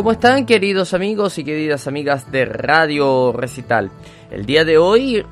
¿Cómo están queridos amigos y queridas amigas de Radio Recital? El día de hoy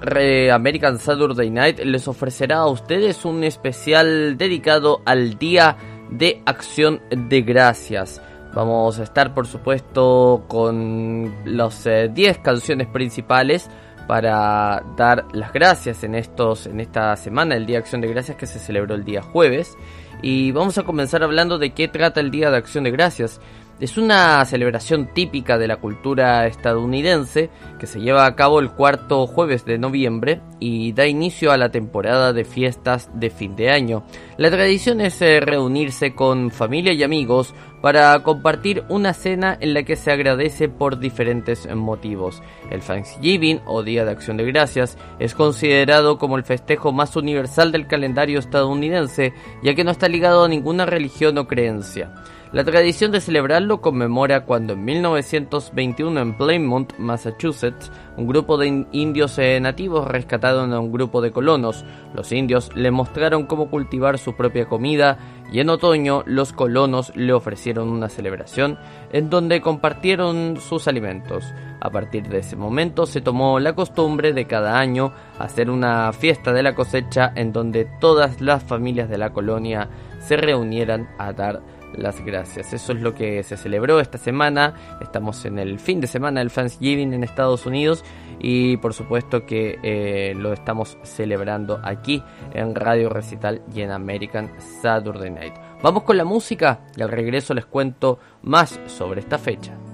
American Saturday Night les ofrecerá a ustedes un especial dedicado al Día de Acción de Gracias. Vamos a estar por supuesto con las 10 eh, canciones principales para dar las gracias en estos en esta semana, el Día de Acción de Gracias que se celebró el día jueves y vamos a comenzar hablando de qué trata el Día de Acción de Gracias. Es una celebración típica de la cultura estadounidense que se lleva a cabo el cuarto jueves de noviembre y da inicio a la temporada de fiestas de fin de año. La tradición es eh, reunirse con familia y amigos para compartir una cena en la que se agradece por diferentes motivos. El Thanksgiving o Día de Acción de Gracias es considerado como el festejo más universal del calendario estadounidense ya que no está ligado a ninguna religión o creencia. La tradición de celebrarlo conmemora cuando en 1921 en Plymouth, Massachusetts, un grupo de indios eh, nativos rescataron a un grupo de colonos. Los indios le mostraron cómo cultivar su propia comida y en otoño los colonos le ofrecieron una celebración en donde compartieron sus alimentos. A partir de ese momento se tomó la costumbre de cada año hacer una fiesta de la cosecha en donde todas las familias de la colonia se reunieran a dar las gracias. Eso es lo que se celebró esta semana. Estamos en el fin de semana del Thanksgiving en Estados Unidos y por supuesto que eh, lo estamos celebrando aquí en Radio Recital y en American Saturday Night. Vamos con la música y al regreso les cuento más sobre esta fecha.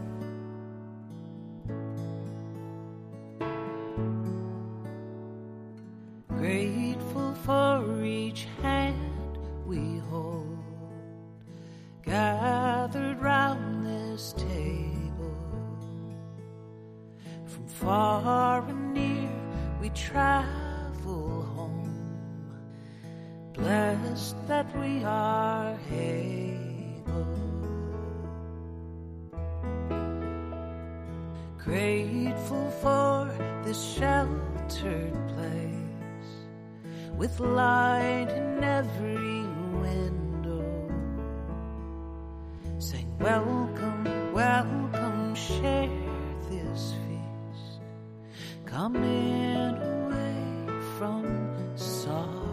Gathered round this table. From far and near, we travel home, blessed that we are able. Grateful for this sheltered place with light in every window Welcome, welcome, share this feast. Come in away from sorrow.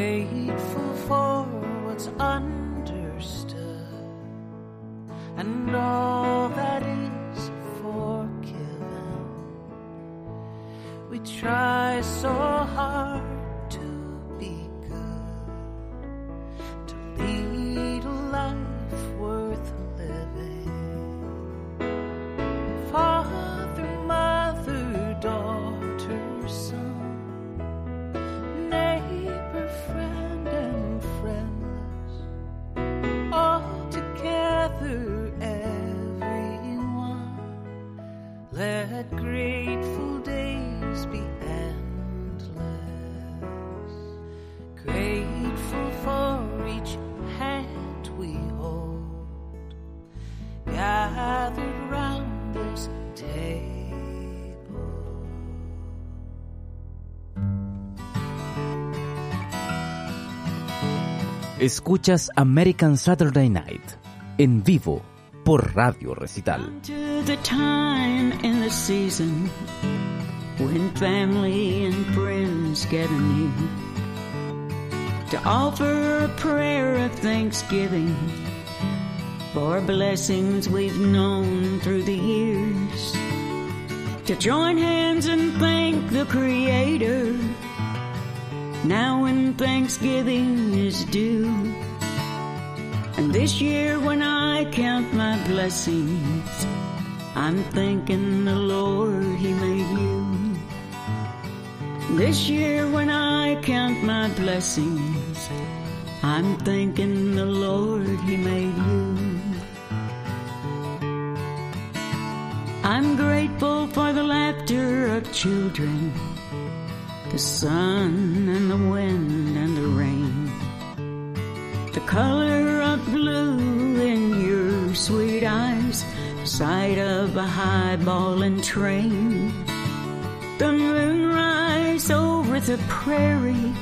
Grateful for what's under Escuchas American Saturday Night en vivo por Radio Recital. To the time in the season when family and friends gather near to offer a prayer of thanksgiving for blessings we've known through the years to join hands and thank the Creator now when Thanksgiving is due And this year when I count my blessings, I'm thanking the Lord He made you. This year when I count my blessings, I'm thanking the Lord He made you. I'm grateful for the laughter of children, sun and the wind and the rain, the color of blue in your sweet eyes, the sight of a highballing train, the moonrise over the prairie,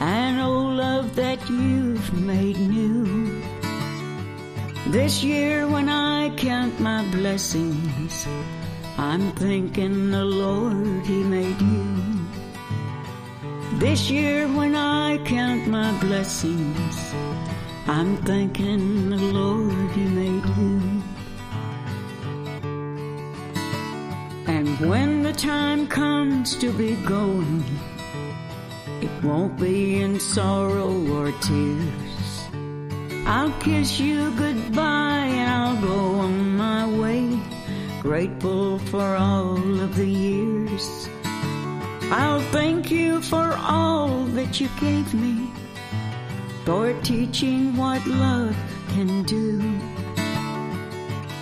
and oh love that you've made new. This year when I count my blessings, I'm thanking the Lord He made you. This year when I count my blessings, I'm thanking the Lord He made you. And when the time comes to be going, it won't be in sorrow or tears. I'll kiss you goodbye and I'll go on my way, grateful for all of the years. I'll thank you for all that you gave me, for teaching what love can do.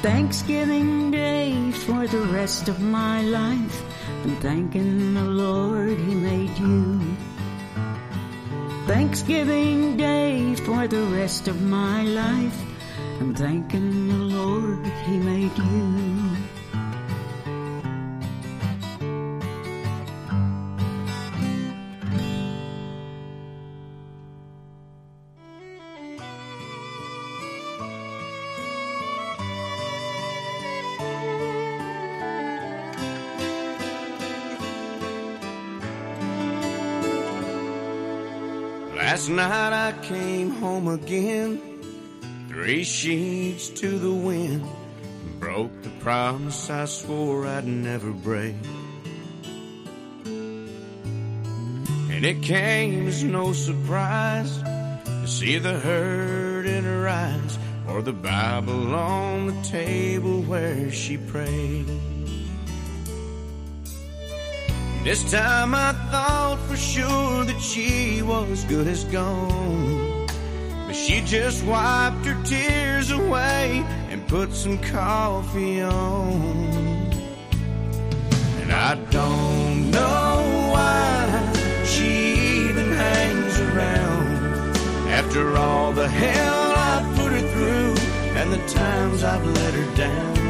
Thanksgiving Day for the rest of my life, and thanking the Lord He made you. Thanksgiving Day for the rest of my life. I'm thanking the Lord He made you. Last night I came home again, three sheets to the wind, broke the promise I swore I'd never break. And it came as no surprise to see the hurt in her eyes, or the Bible on the table where she prayed. This time I thought for sure that she was good as gone. But she just wiped her tears away and put some coffee on. And I don't know why she even hangs around. After all the hell I've put her through and the times I've let her down.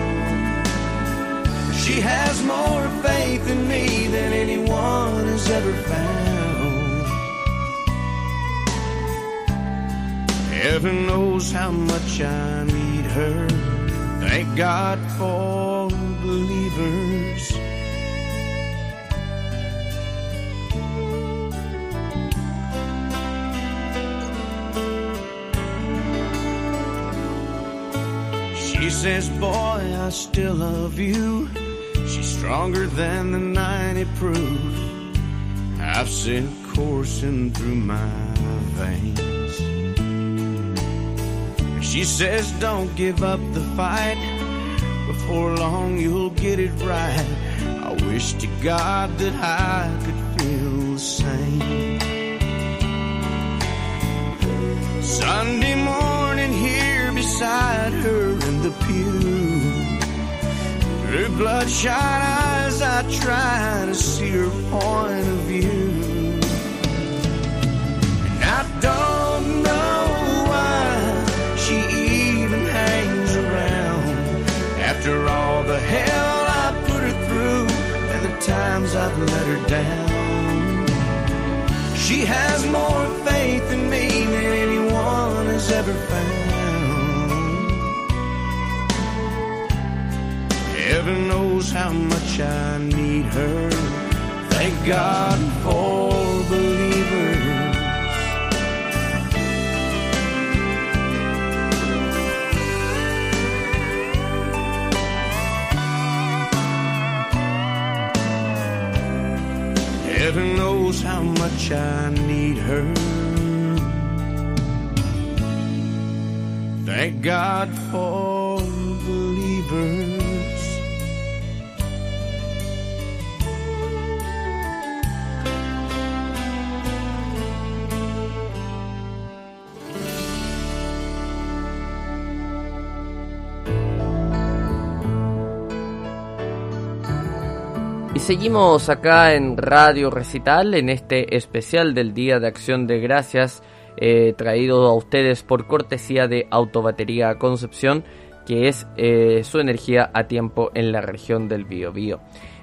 She has more faith in me than anyone has ever found. Heaven knows how much I need her. Thank God for believers. She says, Boy, I still love you. She's stronger than the 90 proof. I've sent coursing through my veins. She says, Don't give up the fight. Before long, you'll get it right. I wish to God that I could feel the same. Sunday morning, here beside her in the pew. Through bloodshot eyes, I try to see her point of view. And I don't know why she even hangs around. After all the hell I put her through and the times I've let her down. She has more faith in me than anyone has ever found. Heaven knows how much I need her. Thank God for believers. Heaven knows how much I need her. Thank God for seguimos acá en Radio Recital en este especial del Día de Acción de Gracias eh, traído a ustedes por cortesía de Autobatería Concepción que es eh, su energía a tiempo en la región del Biobío.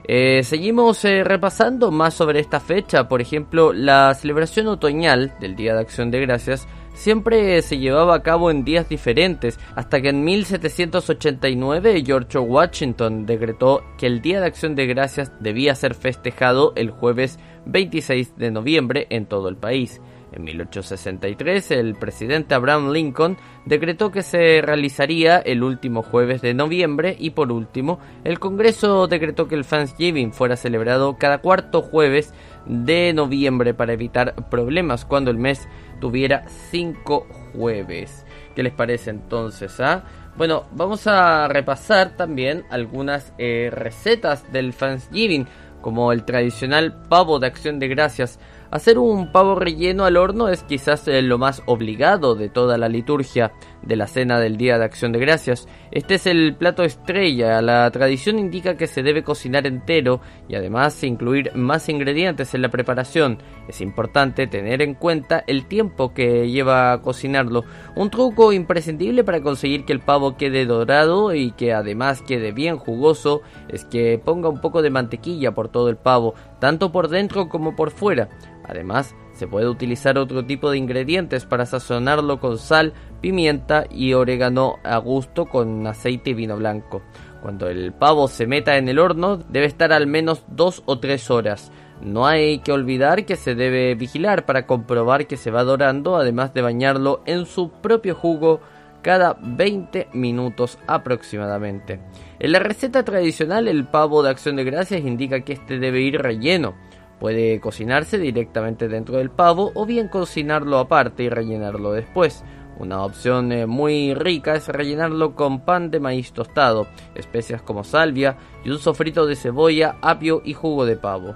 Eh, seguimos eh, repasando más sobre esta fecha, por ejemplo, la celebración otoñal del Día de Acción de Gracias siempre se llevaba a cabo en días diferentes, hasta que en 1789 George Washington decretó que el Día de Acción de Gracias debía ser festejado el jueves 26 de noviembre en todo el país. En 1863, el presidente Abraham Lincoln decretó que se realizaría el último jueves de noviembre y por último, el Congreso decretó que el Thanksgiving fuera celebrado cada cuarto jueves de noviembre para evitar problemas cuando el mes tuviera cinco jueves. ¿Qué les parece entonces? Ah? Bueno, vamos a repasar también algunas eh, recetas del Thanksgiving, como el tradicional pavo de acción de gracias Hacer un pavo relleno al horno es quizás eh, lo más obligado de toda la liturgia de la cena del Día de Acción de Gracias. Este es el plato estrella. La tradición indica que se debe cocinar entero y además incluir más ingredientes en la preparación. Es importante tener en cuenta el tiempo que lleva a cocinarlo. Un truco imprescindible para conseguir que el pavo quede dorado y que además quede bien jugoso es que ponga un poco de mantequilla por todo el pavo, tanto por dentro como por fuera. Además, se puede utilizar otro tipo de ingredientes para sazonarlo con sal, pimienta y orégano a gusto con aceite y vino blanco. Cuando el pavo se meta en el horno debe estar al menos 2 o 3 horas. No hay que olvidar que se debe vigilar para comprobar que se va dorando, además de bañarlo en su propio jugo cada 20 minutos aproximadamente. En la receta tradicional el pavo de acción de gracias indica que este debe ir relleno. Puede cocinarse directamente dentro del pavo o bien cocinarlo aparte y rellenarlo después. Una opción eh, muy rica es rellenarlo con pan de maíz tostado, especias como salvia y un sofrito de cebolla, apio y jugo de pavo.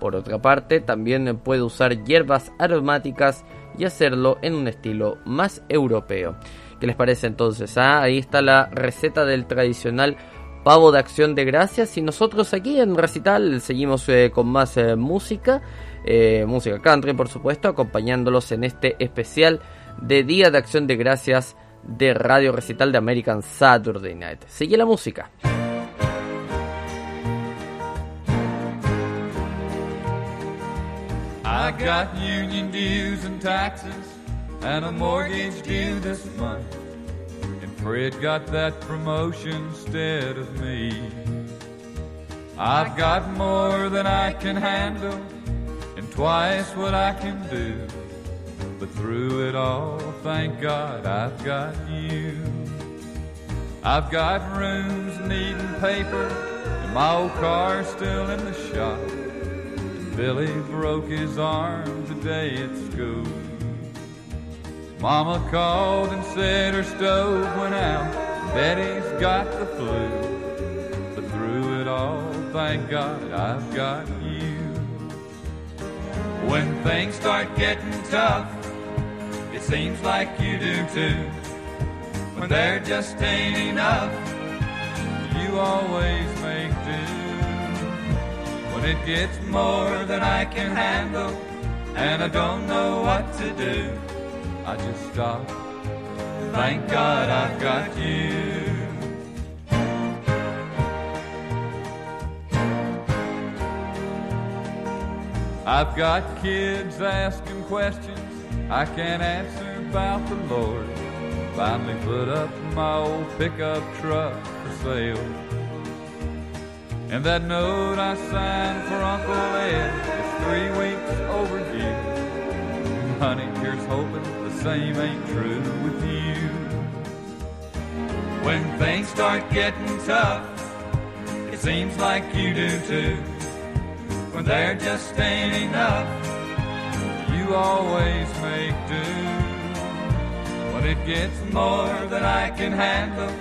Por otra parte, también puede usar hierbas aromáticas y hacerlo en un estilo más europeo. ¿Qué les parece entonces? Ah, ahí está la receta del tradicional pavo de acción de gracias y nosotros aquí en Recital seguimos eh, con más eh, música, eh, música country por supuesto, acompañándolos en este especial de Día de Acción de Gracias de Radio Recital de American Saturday Night. Sigue la música. Fred got that promotion instead of me. I've got more than I can handle and twice what I can do. But through it all, thank God I've got you. I've got rooms needing paper and my old car still in the shop. And Billy broke his arm today at school. Mama called and said her stove went out. Betty's got the flu. But through it all, thank God I've got you. When things start getting tough, it seems like you do too. When there just ain't enough, you always make do. When it gets more than I can handle, and I don't know what to do. I just stop. Thank God I've got you. I've got kids asking questions I can't answer about the Lord. Finally put up my old pickup truck for sale. And that note I signed for Uncle Ed is three weeks overdue. Honey, here's hoping the same ain't true with you. When things start getting tough, it seems like you do too. When there just ain't enough, you always make do. But it gets more than I can handle,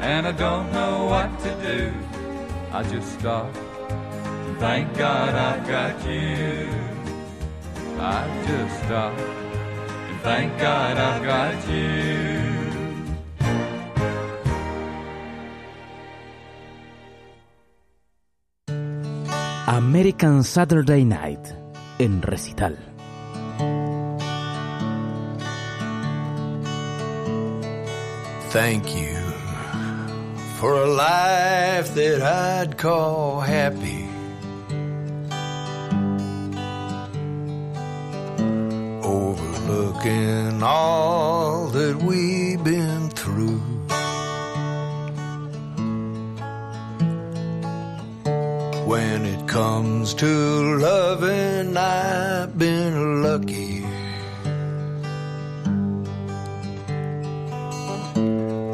and I don't know what to do. I just stop. Thank God I've got you. I just stop. And thank God I've got you. American Saturday Night en recital. Thank you for a life that I'd call happy. Overlooking all that we've been through. When it comes to loving, I've been lucky.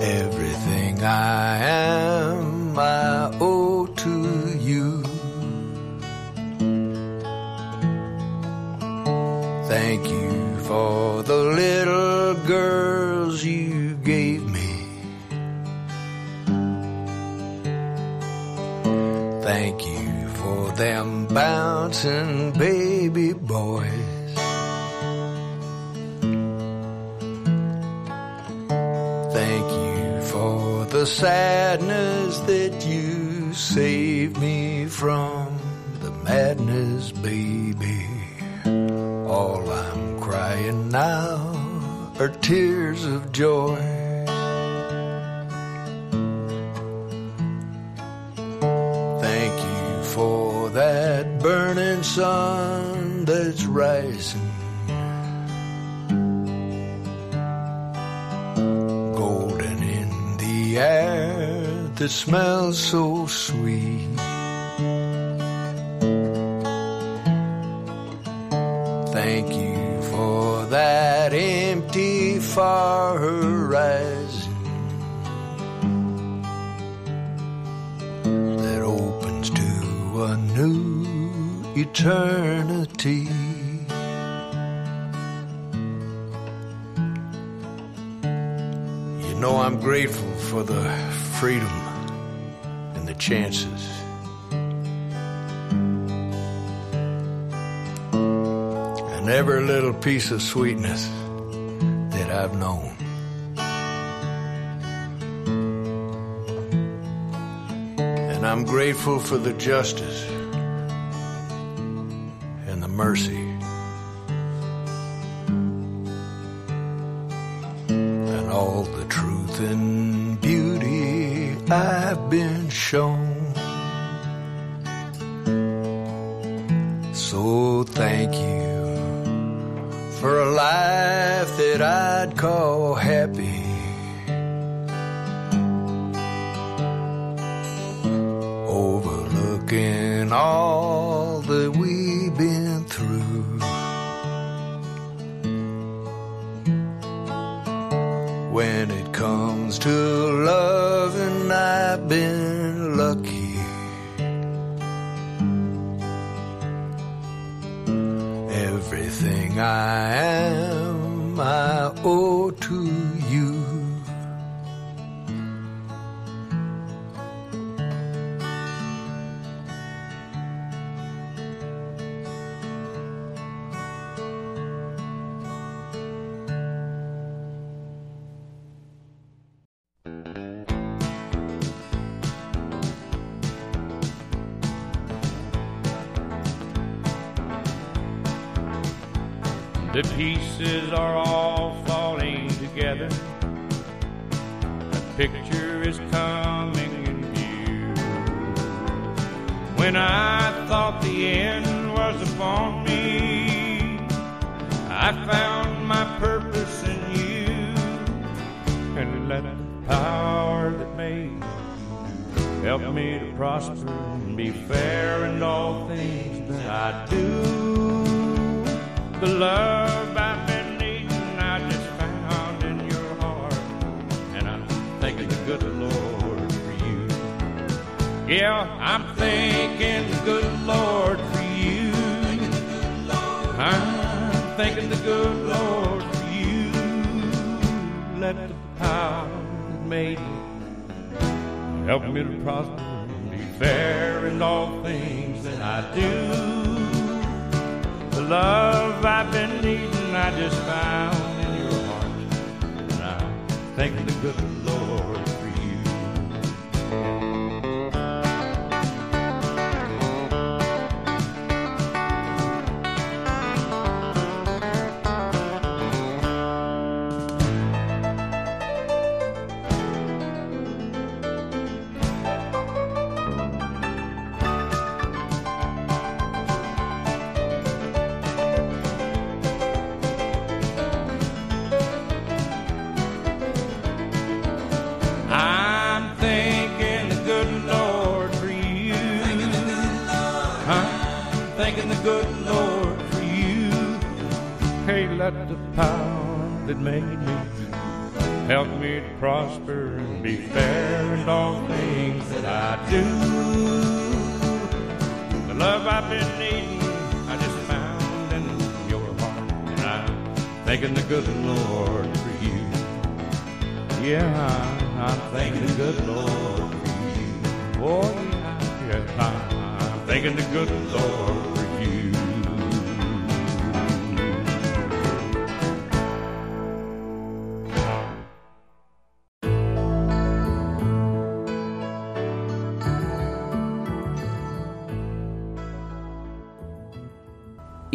Everything I am, bouncing baby boys. Thank you for the sadness that you saved me from the madness, baby. All I'm crying now are tears of joy. That smells so sweet. Thank you for that empty far horizon that opens to a new eternity. You know, I'm grateful for the freedom chances. And every little piece of sweetness that I've known. And I'm grateful for the justice and the mercy and all the truth and beauty I've been shown. The pieces are all falling together. The picture is coming in view. When I thought the end was upon me, I found my purpose in you. And let the power that made help me to prosper and be fair in all things that I do. The love Yeah, I'm thanking the good Lord for you. I'm thanking the good Lord for you. let the power that made me help me to prosper and be fair in all things that I do. The love I've been needing, I just found in your heart. And I'm thanking the good Lord made me help me to prosper and be fair in all things that I do. The love I've been needing, I just found in your heart. And I'm thanking the good Lord for you. Yeah, I'm thanking the good Lord for you. Oh, yeah, yeah, I'm thanking the good Lord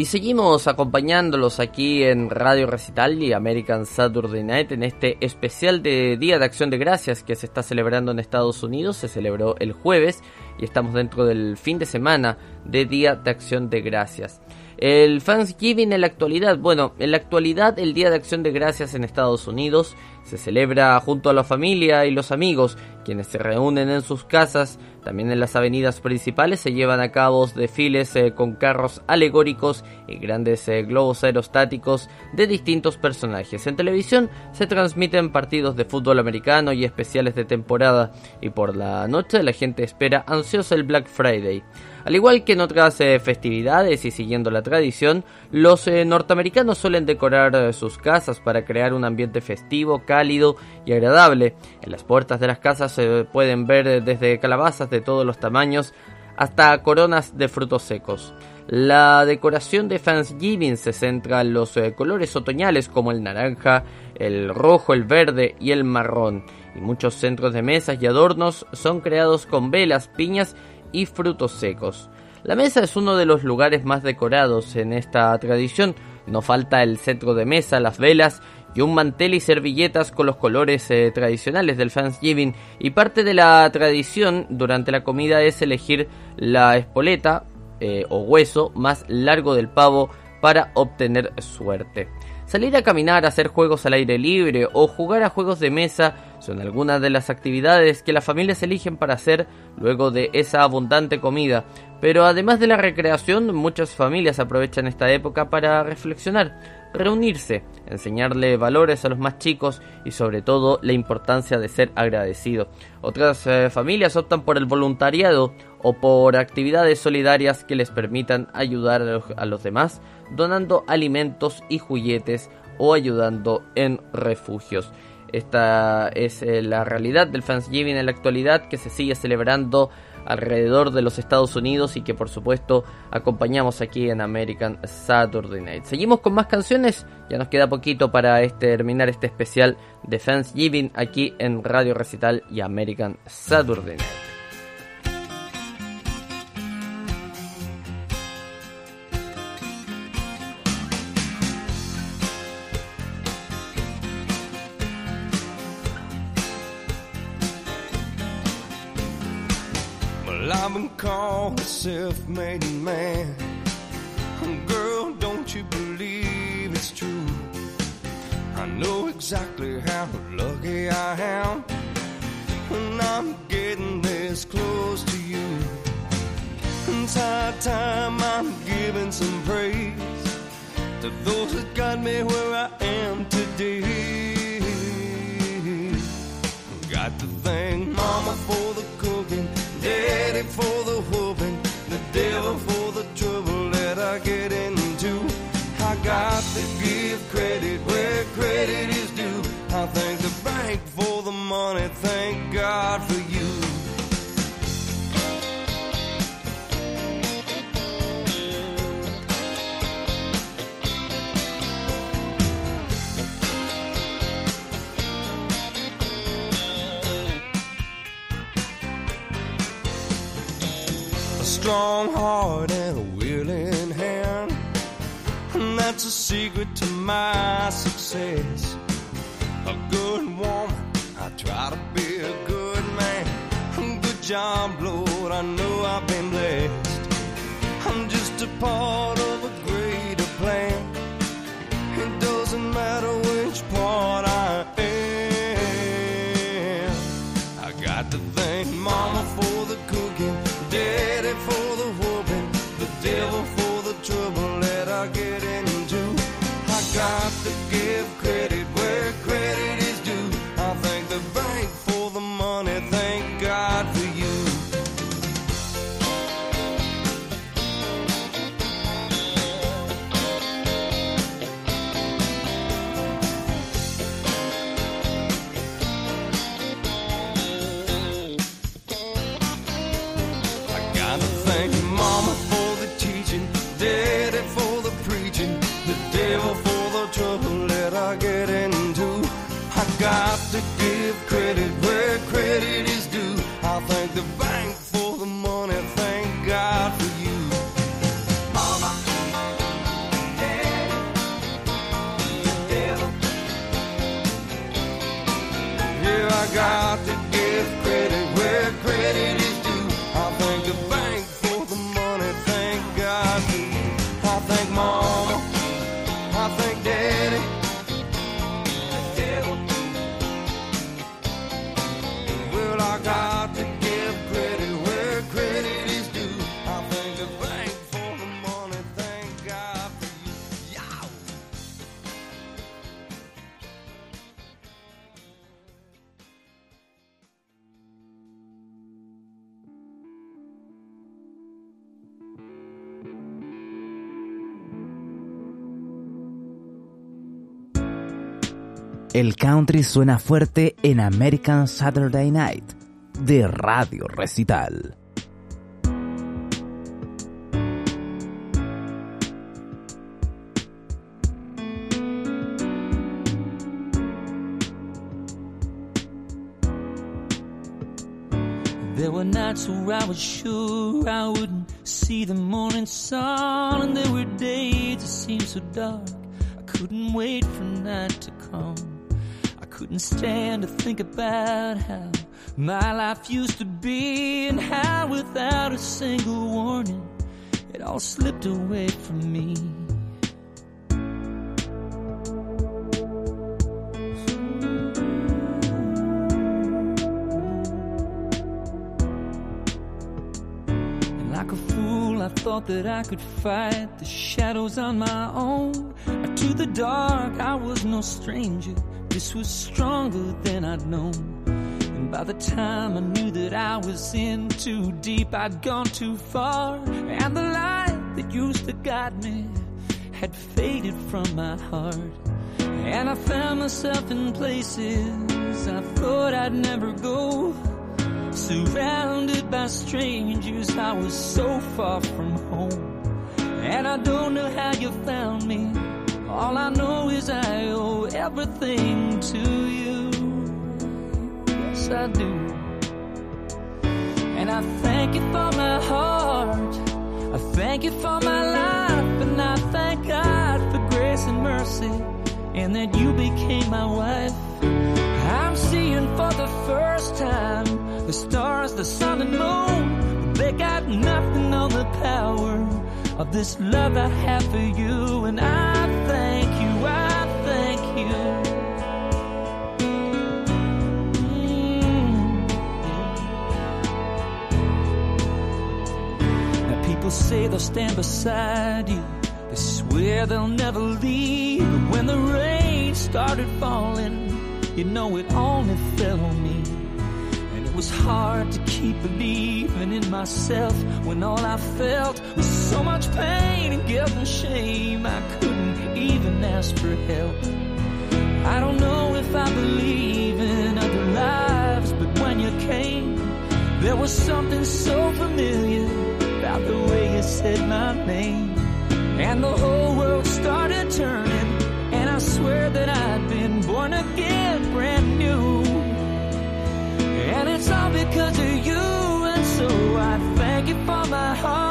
Y seguimos acompañándolos aquí en Radio Recital y American Saturday Night en este especial de Día de Acción de Gracias que se está celebrando en Estados Unidos. Se celebró el jueves y estamos dentro del fin de semana de Día de Acción de Gracias. El Thanksgiving en la actualidad, bueno, en la actualidad el Día de Acción de Gracias en Estados Unidos se celebra junto a la familia y los amigos, quienes se reúnen en sus casas. También en las avenidas principales se llevan a cabo desfiles eh, con carros alegóricos y grandes eh, globos aerostáticos de distintos personajes. En televisión se transmiten partidos de fútbol americano y especiales de temporada y por la noche la gente espera ansiosa el Black Friday. Al igual que en otras eh, festividades y siguiendo la tradición, los eh, norteamericanos suelen decorar eh, sus casas para crear un ambiente festivo, cálido y agradable. En las puertas de las casas se pueden ver desde calabazas de todos los tamaños hasta coronas de frutos secos. La decoración de Thanksgiving se centra en los colores otoñales como el naranja, el rojo, el verde y el marrón. Y muchos centros de mesas y adornos son creados con velas, piñas y frutos secos. La mesa es uno de los lugares más decorados en esta tradición. No falta el centro de mesa, las velas y un mantel y servilletas con los colores eh, tradicionales del Thanksgiving. Y parte de la tradición durante la comida es elegir la espoleta eh, o hueso más largo del pavo para obtener suerte. Salir a caminar, hacer juegos al aire libre o jugar a juegos de mesa son algunas de las actividades que las familias eligen para hacer luego de esa abundante comida. Pero además de la recreación, muchas familias aprovechan esta época para reflexionar, reunirse, enseñarle valores a los más chicos y sobre todo la importancia de ser agradecido. Otras eh, familias optan por el voluntariado o por actividades solidarias que les permitan ayudar a los, a los demás, donando alimentos y juguetes o ayudando en refugios. Esta es eh, la realidad del Thanksgiving en la actualidad que se sigue celebrando alrededor de los Estados Unidos y que por supuesto acompañamos aquí en American Saturday Night. Seguimos con más canciones, ya nos queda poquito para este, terminar este especial de Thanksgiving aquí en Radio Recital y American Saturday Night. Called a self-made man. Girl, don't you believe it's true? I know exactly how lucky I am. And I'm getting this close to you. High time I'm giving some praise to those that got me where I am today. Got to thank Mama for the for the whooping, the devil for the trouble that I get into. Secret to my success. A good woman, I try to be a good man. Good job, Lord, I know I've been blessed. I'm just a part of a greater plan. It doesn't matter which part I am. I got to thank Mama El country suena fuerte en American Saturday Night de Radio Recital. There were nights where I was sure I wouldn't see the morning sun, and there were days that seemed so dark I couldn't wait for night to come. Couldn't stand to think about how my life used to be, and how without a single warning it all slipped away from me. And like a fool, I thought that I could fight the shadows on my own. To the dark, I was no stranger. This was stronger than I'd known. And by the time I knew that I was in too deep, I'd gone too far. And the light that used to guide me had faded from my heart. And I found myself in places I thought I'd never go. Surrounded by strangers, I was so far from home. And I don't know how you found me. All I know is I owe everything to you. Yes, I do. And I thank you for my heart. I thank you for my life. And I thank God for grace and mercy. And that you became my wife. I'm seeing for the first time the stars, the sun, and moon. They got nothing on the power of this love I have for you. And I thank you, I thank you. Mm. Now people say they'll stand beside you. They swear they'll never leave. But when the rain started falling, you know it only fell on me. And it was hard to keep believing in myself when all I felt was so much pain and guilt and shame. I couldn't even ask for help. I don't know if I believe in other lives, but when you came, there was something so familiar about the way you said my name. And the whole world started turning, and I swear that I'd been born again, brand new. And it's all because of you, and so I thank you for my heart.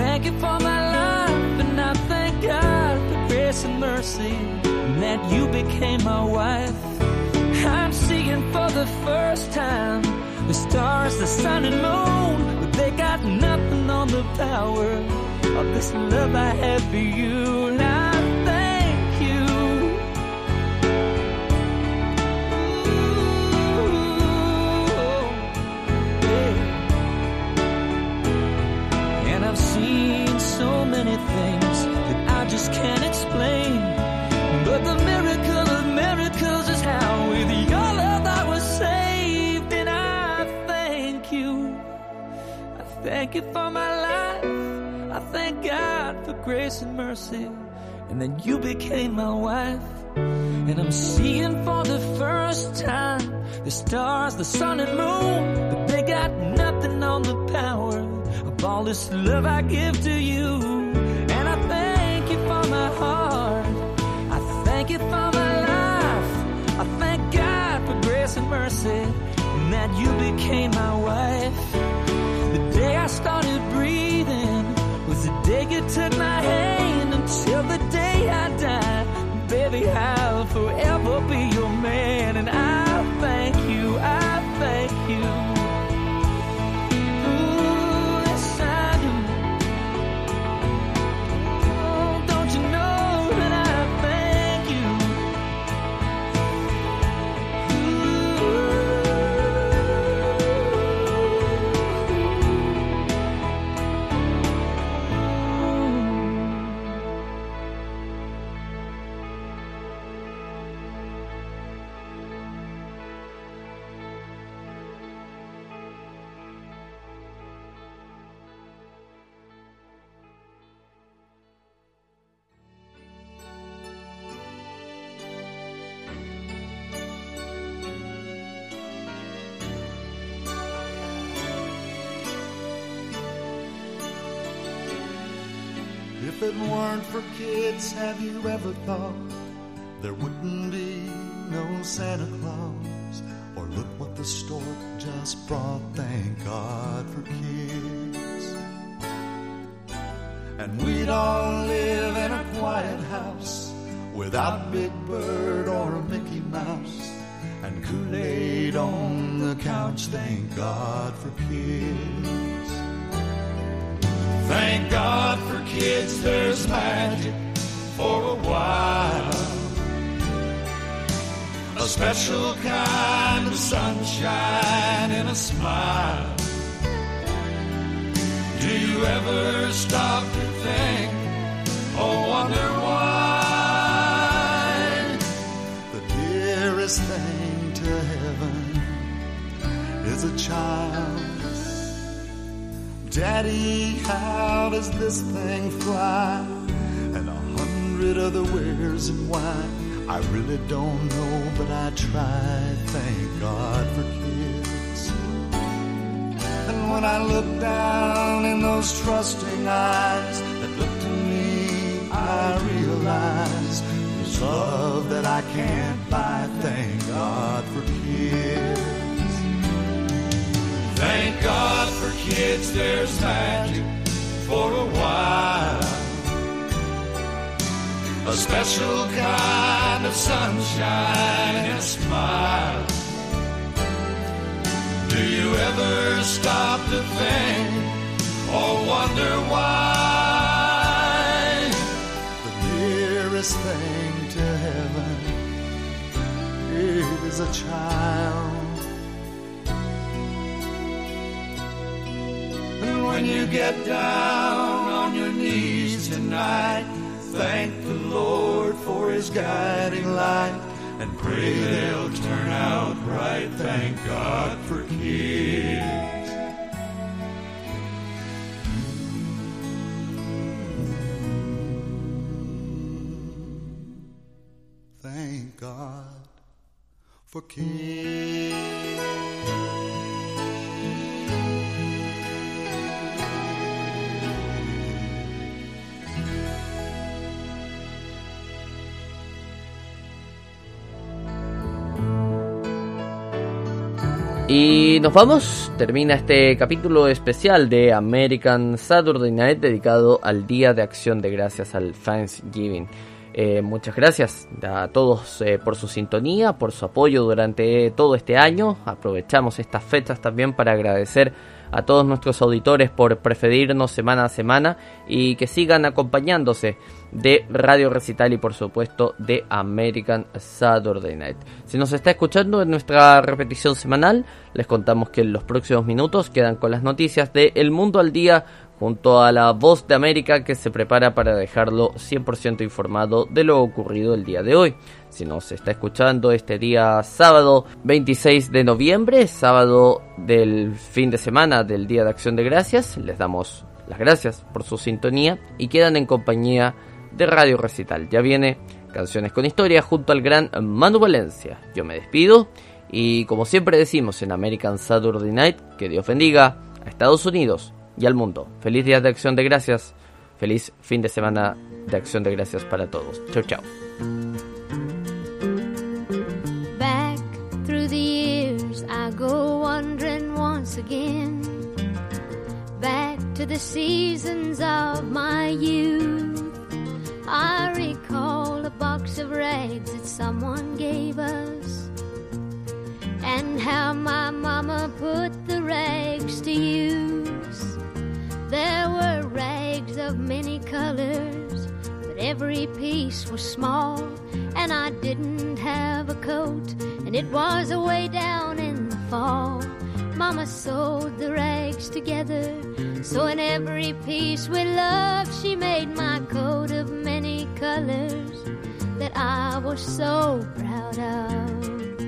Thank you for my life, and I thank God for grace and mercy, and that you became my wife. I'm seeing for the first time the stars, the sun, and moon, but they got nothing on the power of this love I have for you. And thank you for my life. I thank God for grace and mercy. And then you became my wife. And I'm seeing for the first time the stars, the sun and moon. But they got nothing on the power of all this love I give to you. And I thank you for my heart. I thank you for my life. I thank God for grace and mercy. And that you became my wife. Started breathing. Was the day you took my hand If it weren't for kids, have you ever thought there wouldn't be no Santa Claus? Or look what the stork just brought, thank God for kids. And we'd all live in a quiet house without a Big Bird or a Mickey Mouse. And Kool-Aid on the couch, thank God for kids. Thank God for kids, there's magic for a while. A special kind of sunshine and a smile. Do you ever stop to think or wonder why? The dearest thing to heaven is a child. Daddy, how does this thing fly? And a hundred other where's and why? I really don't know, but I try. Thank God for kids. And when I look down in those trusting eyes that look to me, I realize there's love that I can't buy. Thank God for kids. Thank God for kids, there's magic for a while. A special kind of sunshine and smile. Do you ever stop to think or wonder why? The nearest thing to heaven is a child. When you get down on your knees tonight, thank the Lord for his guiding light and pray they'll turn out right. Thank God for kids. Thank God for kids. Y nos vamos, termina este capítulo especial de American Saturday Night dedicado al Día de Acción de Gracias al Thanksgiving. Eh, muchas gracias a todos eh, por su sintonía, por su apoyo durante todo este año. Aprovechamos estas fechas también para agradecer a todos nuestros auditores por preferirnos semana a semana y que sigan acompañándose de Radio Recital y por supuesto de American Saturday Night. Si nos está escuchando en nuestra repetición semanal, les contamos que en los próximos minutos quedan con las noticias de El Mundo al Día junto a la Voz de América que se prepara para dejarlo 100% informado de lo ocurrido el día de hoy. Si nos está escuchando este día sábado 26 de noviembre, sábado del fin de semana del Día de Acción de Gracias, les damos las gracias por su sintonía y quedan en compañía de Radio Recital. Ya viene Canciones con Historia junto al gran Manu Valencia. Yo me despido y como siempre decimos en American Saturday Night, que Dios bendiga a Estados Unidos y al mundo. Feliz Día de Acción de Gracias. Feliz fin de semana de Acción de Gracias para todos. Chau, chau. Back through the years, I go wandering once again. Back to the seasons of my youth. I recall a box of rags that someone gave us. And how my mama put the rags to use. Of many colors, but every piece was small. And I didn't have a coat, and it was away down in the fall. Mama sewed the rags together, so in every piece with love, she made my coat of many colors that I was so proud of.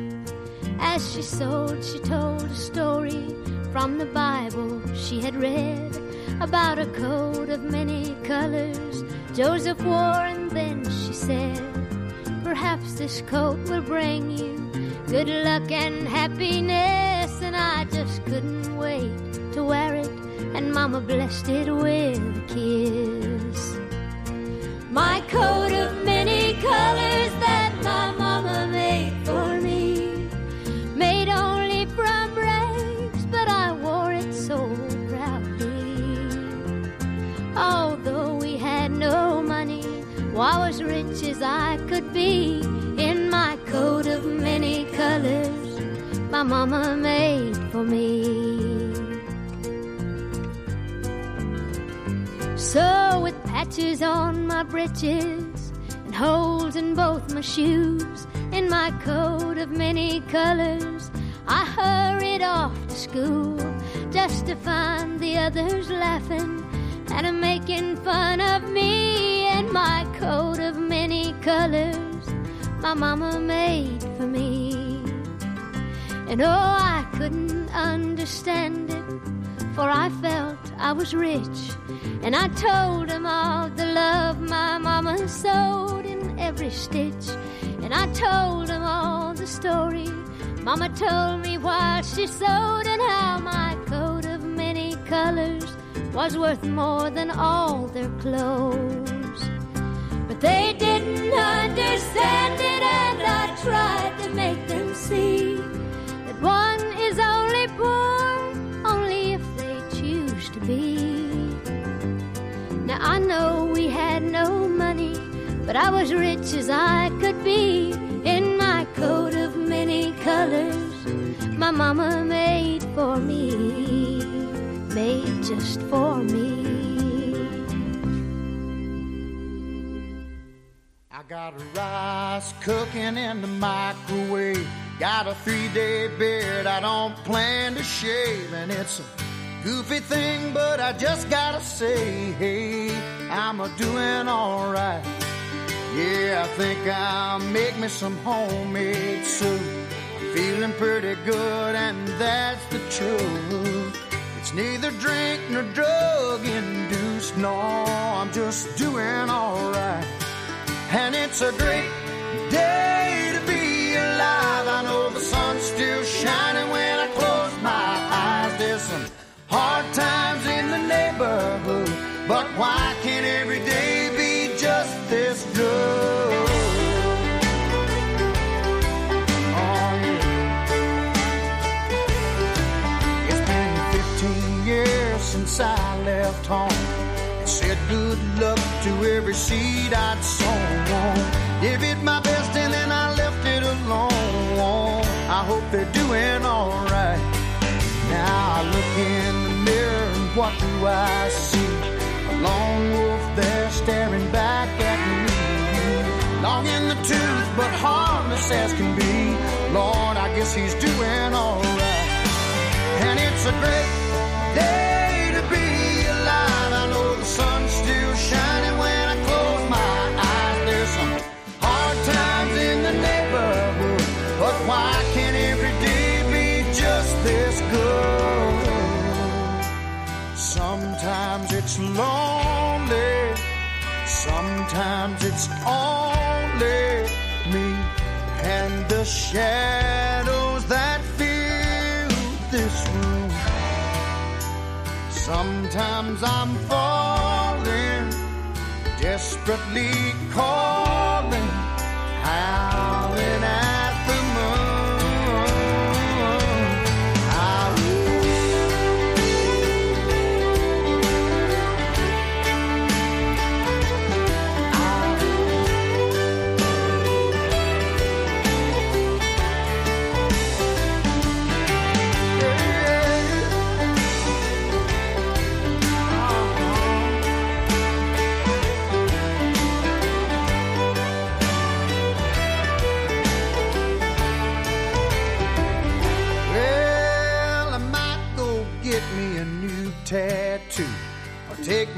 As she sewed, she told a story from the Bible she had read about a coat of many colors Joseph wore, and then she said, Perhaps this coat will bring you good luck and happiness. And I just couldn't wait to wear it, and Mama blessed it with a kiss. My coat of many colors that mama I was rich as I could be in my coat of many colors my mama made for me. So, with patches on my breeches and holes in both my shoes, in my coat of many colors, I hurried off to school just to find the others laughing and making fun of me my coat of many colors my mama made for me. And oh, I couldn't understand it, for I felt I was rich. And I told him all the love my mama sewed in every stitch. And I told him all the story mama told me while she sewed, and how my coat of many colors was worth more than all their clothes. They didn't understand it, and I tried to make them see that one is only poor only if they choose to be. Now I know we had no money, but I was rich as I could be in my coat of many colors my mama made for me, made just for me. Got rice cooking in the microwave. Got a three day beard I don't plan to shave. And it's a goofy thing, but I just gotta say, hey, I'm a doing alright. Yeah, I think I'll make me some homemade soup. I'm feeling pretty good, and that's the truth. It's neither drink nor drug induced. No, I'm just doing alright and it's a great day to be alive. I know the sun's still shining when I close my eyes. There's some hard times in the neighborhood, but why can't every day be just this good? Oh, yeah. It's been 15 years Since I left home and said goodnight to every seed I'd sown. Give it my best and then I left it alone. I hope they're doing alright. Now I look in the mirror and what do I see? A lone wolf there staring back at me. Long in the tooth, but harmless as can be. Lord, I guess he's doing alright. And it's a great day shadows that fill this room. Sometimes I'm falling, desperately calling,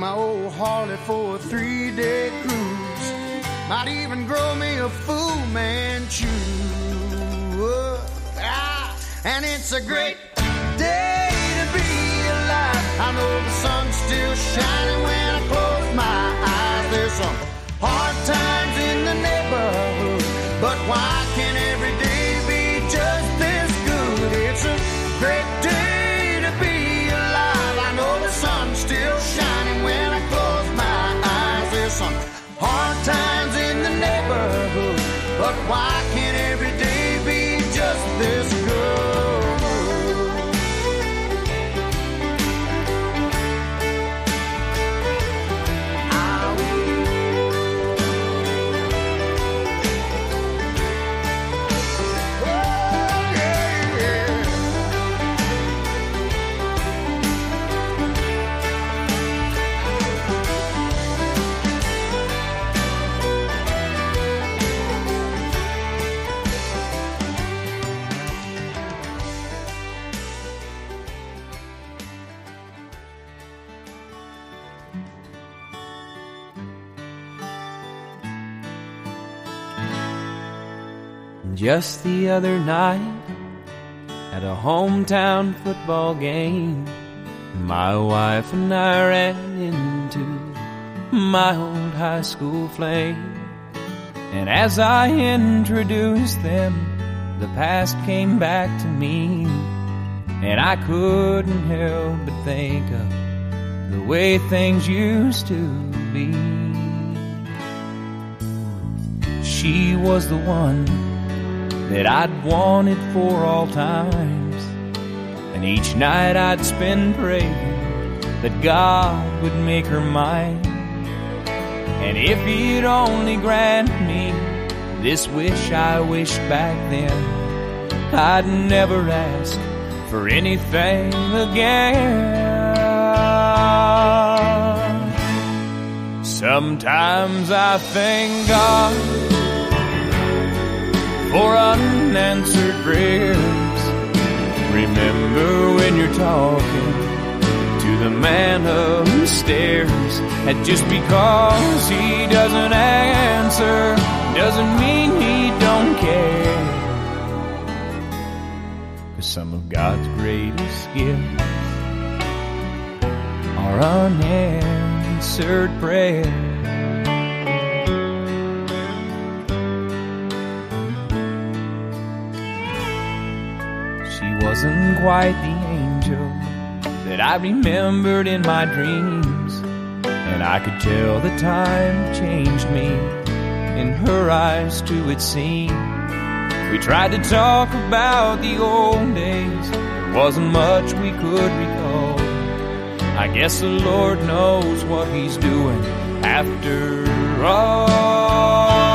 my old Harley for a three day cruise. Might even grow me a Fu Manchu. Ah, and it's a great day to be alive. I know the sun's still shining when I close my eyes. There's some hard times in the neighborhood, but why can't every day be just this good? It's a great Just the other night, at a hometown football game, my wife and I ran into my old high school flame. And as I introduced them, the past came back to me. And I couldn't help but think of the way things used to be. She was the one that I'd wanted for all times. And each night I'd spend praying that God would make her mine. And if He'd only grant me this wish I wished back then, I'd never ask for anything again. Sometimes I thank God for unanswered prayers. Remember when you're talking to the man upstairs, and just because he doesn't answer doesn't mean he don't care. Cause some of God's greatest gifts are unanswered prayers. Wasn't quite the angel that I remembered in my dreams. And I could tell the time changed me. In her eyes, too, it seemed. We tried to talk about the old days. There wasn't much we could recall. I guess the Lord knows what He's doing after all.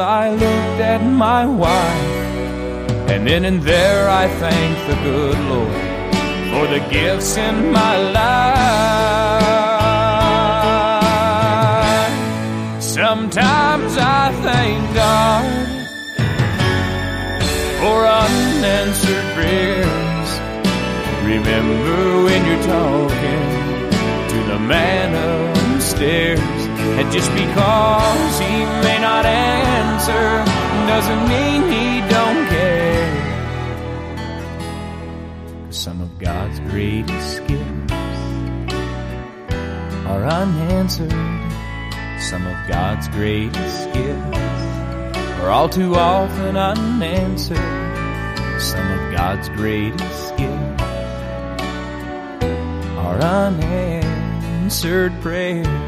I looked at my wife, and then and there I thanked the good Lord for the gifts in my life. Sometimes I thank God for unanswered prayers. Remember when you're talking to the man upstairs, and just because he may not answer doesn't mean he don't care. Some of God's greatest gifts are unanswered. Some of God's greatest gifts are all too often unanswered. Some of God's greatest gifts are unanswered prayers.